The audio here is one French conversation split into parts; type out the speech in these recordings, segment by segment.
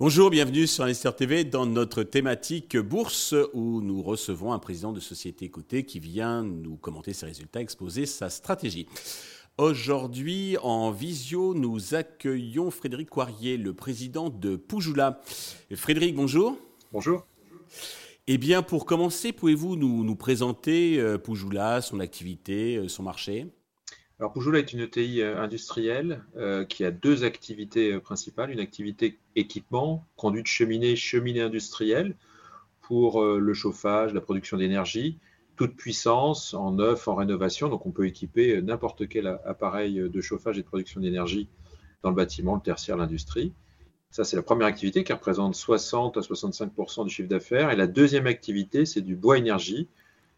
Bonjour, bienvenue sur Investir TV dans notre thématique bourse où nous recevons un président de société cotée qui vient nous commenter ses résultats, exposer sa stratégie. Aujourd'hui, en visio, nous accueillons Frédéric Coirier, le président de Poujoula. Frédéric, bonjour. Bonjour. Eh bien, pour commencer, pouvez-vous nous, présenter euh, Poujoula, son activité, euh, son marché? Alors Poujoula est une ETI euh, industrielle qui a deux activités principales. Une activité équipement, conduite cheminée, cheminée industrielle pour le chauffage, la production d'énergie, toute puissance, en neuf, en rénovation. Donc on peut équiper n'importe quel appareil de chauffage et de production d'énergie dans le bâtiment, le tertiaire, l'industrie. Ça, c'est la première activité qui représente 60 à 65 du chiffre d'affaires. Et la deuxième activité, c'est du bois énergie,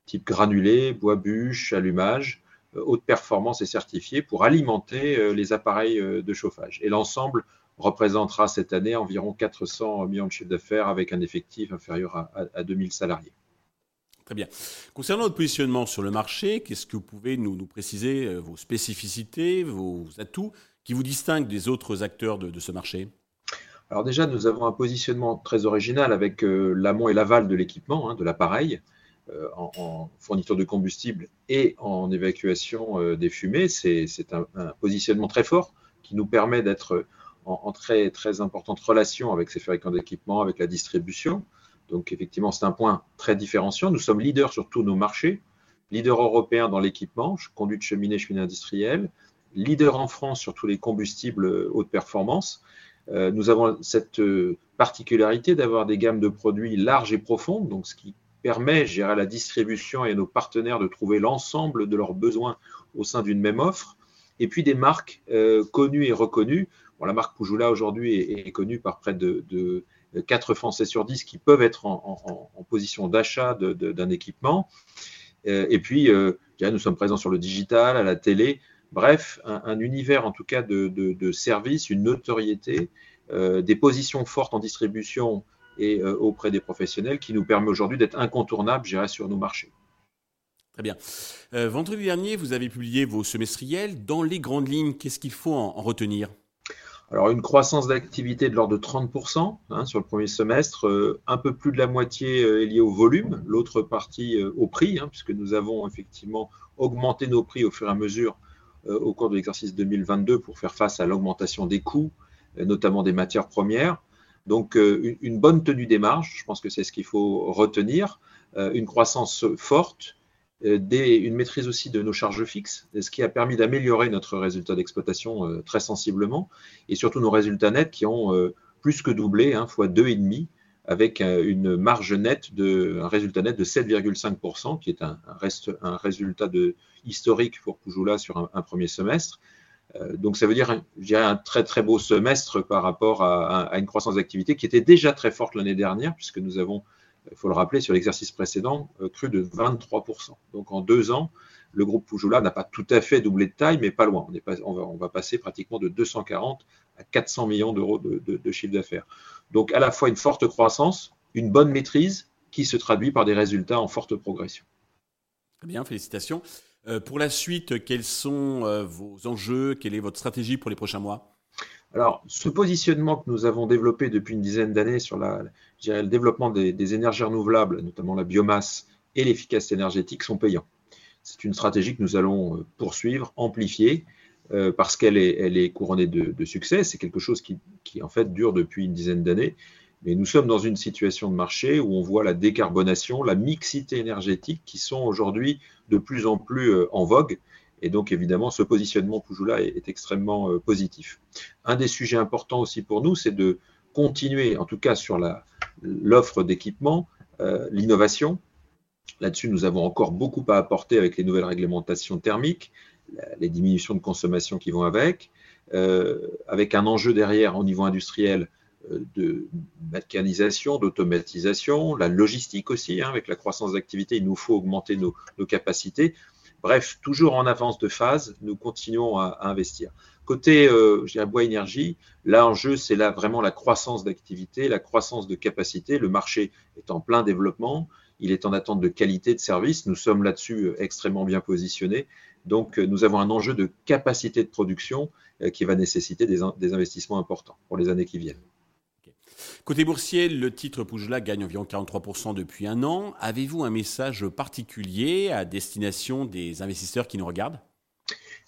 type granulé, bois bûche, allumage euh, haute performance et certifiée pour alimenter euh, les appareils euh, de chauffage. Et l'ensemble représentera cette année environ 400 millions de chiffre d'affaires avec un effectif inférieur à, 2000 salariés. Très bien. Concernant votre positionnement sur le marché, qu'est-ce que vous pouvez nous, préciser, vos spécificités, vos atouts qui vous distinguent des autres acteurs de, ce marché? Alors déjà, nous avons un positionnement très original avec l'amont et l'aval de l'équipement, hein, de l'appareil. Euh, en, fourniture de combustible et en évacuation euh, des fumées. C'est un, positionnement très fort qui nous permet d'être en, très, très importante relation avec ces fabricants d'équipements, avec la distribution. Donc effectivement, c'est un point très différenciant. Nous sommes leaders sur tous nos marchés, leader européen dans l'équipement, conduite cheminée, cheminée industrielle, leader en France sur tous les combustibles haute performance. Euh, nous avons cette particularité d'avoir des gammes de produits larges et profondes, donc ce qui permet, à la distribution et à nos partenaires de trouver l'ensemble de leurs besoins au sein d'une même offre. Et puis des marques euh, connues et reconnues. Bon, la marque Poujoula aujourd'hui est, connue par près de, de, 4 Français sur 10 qui peuvent être en, position d'achat d'un équipement. Euh, et puis, euh, nous sommes présents sur le digital, à la télé. Bref, un, univers en tout cas de, de services, une notoriété, des positions fortes en distribution et euh, auprès des professionnels qui nous permet aujourd'hui d'être incontournables, je sur nos marchés. Très bien. Euh, vendredi dernier, vous avez publié vos semestriels. Dans les grandes lignes, qu'est-ce qu'il faut en, retenir? Alors, une croissance d'activité de l'ordre de 30% hein, sur le premier semestre, euh, un peu plus de la moitié est liée au volume, l'autre partie au prix, hein, puisque nous avons effectivement augmenté nos prix au fur et à mesure au cours de l'exercice 2022 pour faire face à l'augmentation des coûts, notamment des matières premières. Donc euh, une, bonne tenue des marges, je pense que c'est ce qu'il faut retenir, euh, une croissance forte, euh, une maîtrise aussi de nos charges fixes, ce qui a permis d'améliorer notre résultat d'exploitation très sensiblement, et surtout nos résultats nets qui ont plus que doublé, hein, fois deux et demi, avec une marge nette de, un résultat net de 7,5%, qui est un, un, résultat de, historique pour Poujoula sur un premier semestre. Euh, donc ça veut dire, je un très très beau semestre par rapport à, une croissance d'activité qui était déjà très forte l'année dernière, puisque nous avons, il faut le rappeler, sur l'exercice précédent, euh, cru de 23%. Donc en deux ans, le groupe Poujoula n'a pas tout à fait doublé de taille, mais pas loin. On, va, passer pratiquement de 240 à 400 millions d'euros de, de chiffre d'affaires. Donc à la fois une forte croissance, une bonne maîtrise qui se traduit par des résultats en forte progression. Très bien, félicitations. Euh, pour la suite, quels sont euh, vos enjeux? Quelle est votre stratégie pour les prochains mois? Alors, ce positionnement que nous avons développé depuis une dizaine d'années sur la, le développement des, énergies renouvelables, notamment la biomasse et l'efficacité énergétique, sont payants. C'est une stratégie que nous allons euh, poursuivre, amplifier, parce qu'elle est, couronnée de, succès. C'est quelque chose qui, en fait, dure depuis une dizaine d'années. Mais nous sommes dans une situation de marché où on voit la décarbonation, la mixité énergétique qui sont aujourd'hui de plus en plus euh, en vogue. Et donc, évidemment, ce positionnement Poujoula est, est extrêmement euh, positif. Un des sujets importants aussi pour nous, c'est de continuer, en tout cas sur l'offre d'équipement, euh, l'innovation. Là-dessus, nous avons encore beaucoup à apporter avec les nouvelles réglementations thermiques, les diminutions de consommation qui vont avec, avec un enjeu derrière au niveau industriel de mécanisation, d'automatisation, la logistique aussi, hein, avec la croissance d'activité, il nous faut augmenter nos, capacités. Bref, toujours en avance de phase, nous continuons à, investir. Côté euh, bois énergie, l'enjeu, c'est là vraiment la croissance d'activité, la croissance de capacité. Le marché est en plein développement. Il est en attente de qualité de service. Nous sommes là-dessus extrêmement bien positionnés. Donc, nous avons un enjeu de capacité de production qui va nécessiter des, investissements importants pour les années qui viennent. Côté boursier, le titre Poujla gagne environ 43% depuis un an. Avez-vous un message particulier à destination des investisseurs qui nous regardent?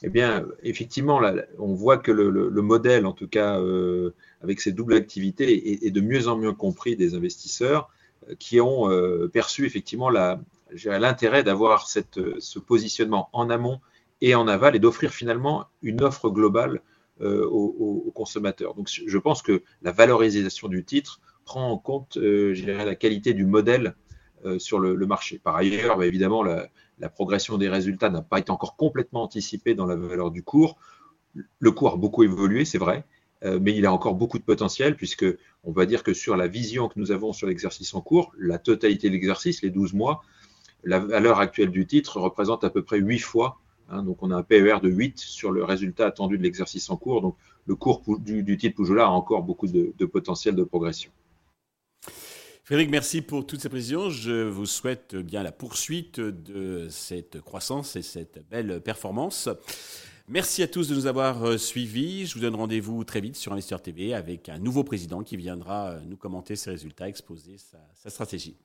Eh bien, effectivement, on voit que le, modèle, en tout cas, euh, avec ses doubles activités, est, de mieux en mieux compris des investisseurs euh, qui ont euh, perçu effectivement l'intérêt d'avoir ce positionnement en amont et en aval et d'offrir finalement une offre globale aux, consommateurs. Donc, je pense que la valorisation du titre prend en compte, la qualité du modèle sur le, marché. Par ailleurs, bah, évidemment, la, progression des résultats n'a pas été encore complètement anticipée dans la valeur du cours. Le cours a beaucoup évolué, c'est vrai, euh, mais il a encore beaucoup de potentiel puisque on va dire que sur la vision que nous avons sur l'exercice en cours, la totalité de l'exercice, les 12 mois, la valeur actuelle du titre représente à peu près 8 fois. Hein, donc on a un PER de 8 sur le résultat attendu de l'exercice en cours. Donc le cours du, titre Poujoula a encore beaucoup de potentiel de progression. Frédéric, merci pour toutes ces précisions. Je vous souhaite bien la poursuite de cette croissance et cette belle performance. Merci à tous de nous avoir euh, suivis. Je vous donne rendez-vous très vite sur Investir TV avec un nouveau président qui viendra euh, nous commenter ses résultats, exposer sa, sa stratégie.